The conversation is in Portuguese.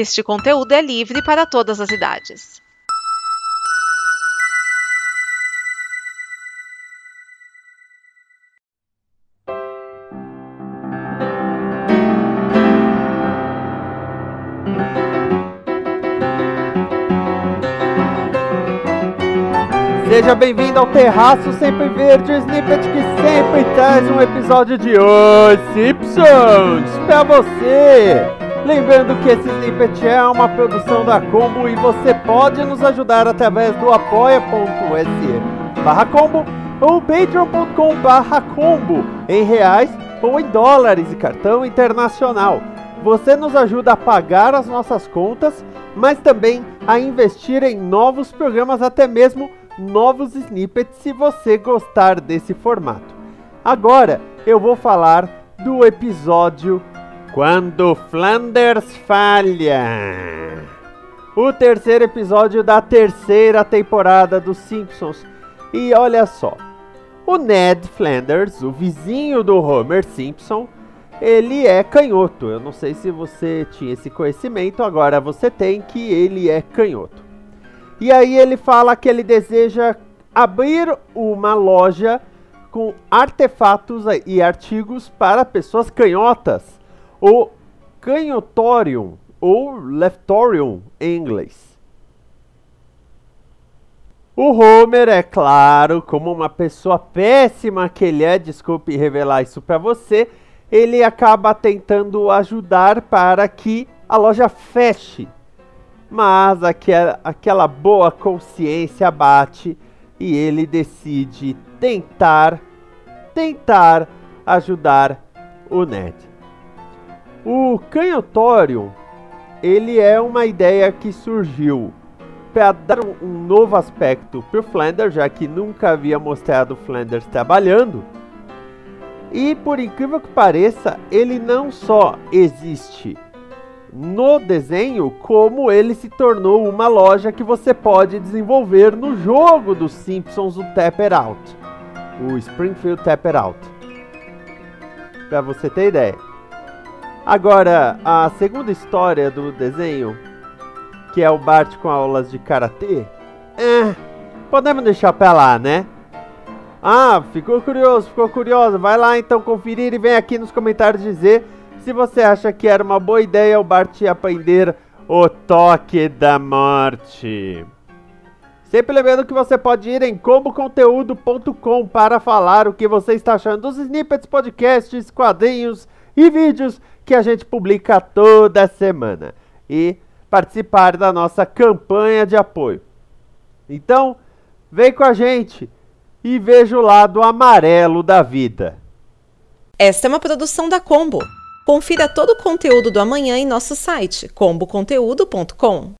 Este conteúdo é livre para todas as idades. Seja bem-vindo ao Terraço Sempre Verde, o snippet que sempre traz um episódio de Os Simpsons pra você. Lembrando que esse snippet é uma produção da Combo e você pode nos ajudar através do apoia.se barra combo ou patreon.com barra combo em reais ou em dólares e cartão internacional. Você nos ajuda a pagar as nossas contas, mas também a investir em novos programas, até mesmo novos snippets se você gostar desse formato. Agora eu vou falar do episódio Quando Flanders Falha. O terceiro episódio da terceira temporada dos Simpsons. E olha só, o Ned Flanders, o vizinho do Homer Simpson, ele é canhoto. Eu não sei se você tinha esse conhecimento, agora você tem que ele é canhoto. E aí ele fala que ele deseja abrir uma loja com artefatos e artigos para pessoas canhotas, o canhotorium ou leftorium em inglês. O Homer, é claro, como uma pessoa péssima que ele é, desculpe revelar isso para você, ele acaba tentando ajudar para que a loja feche mas aquela, aquela boa consciência bate e ele decide tentar, tentar ajudar o Ned. O canhotório, ele é uma ideia que surgiu para dar um, novo aspecto para o Flanders, já que nunca havia mostrado o Flanders trabalhando. E por incrível que pareça, ele não só existe no desenho como ele se tornou uma loja que você pode desenvolver no jogo dos Simpsons, o Tapper Out, o Springfield Tapper Out. Para você ter ideia. Agora, a segunda história do desenho, que é o Bart com aulas de karatê, é, podemos deixar pra lá, né? Ah, ficou curioso, ficou curioso. Vai lá então conferir e vem aqui nos comentários dizer se você acha que era uma boa ideia o Bart aprender o toque da morte. Sempre lembrando que você pode ir em comboconteúdo.com para falar o que você está achando dos snippets, podcasts, quadrinhos e vídeos que a gente publica toda semana. E participar da nossa campanha de apoio. Então, vem com a gente e veja o lado amarelo da vida. Esta é uma produção da Combo. Confira todo o conteúdo do amanhã em nosso site comboconteúdo.com.